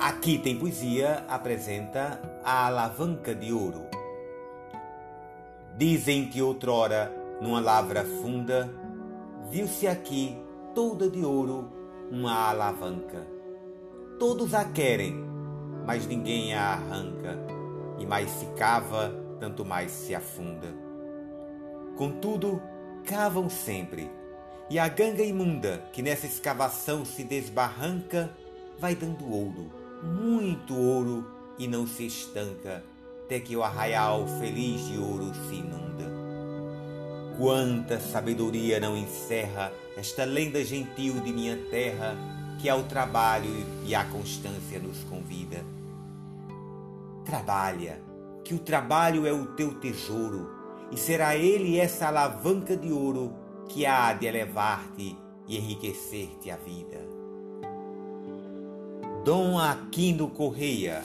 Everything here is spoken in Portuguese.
Aqui tem poesia apresenta a alavanca de ouro. Dizem que outrora, numa lavra funda, viu-se aqui toda de ouro uma alavanca. Todos a querem, mas ninguém a arranca, e mais se cava, tanto mais se afunda. Contudo, cavam sempre, e a ganga imunda que nessa escavação se desbarranca vai dando ouro, muito ouro, e não se estanca, até que o arraial feliz de ouro se inunda. Quanta sabedoria não encerra esta lenda gentil de minha terra, que ao trabalho e à constância nos convida. Trabalha, que o trabalho é o teu tesouro, e será ele essa alavanca de ouro que há de elevar-te e enriquecer-te a vida. Dom Aquino Correia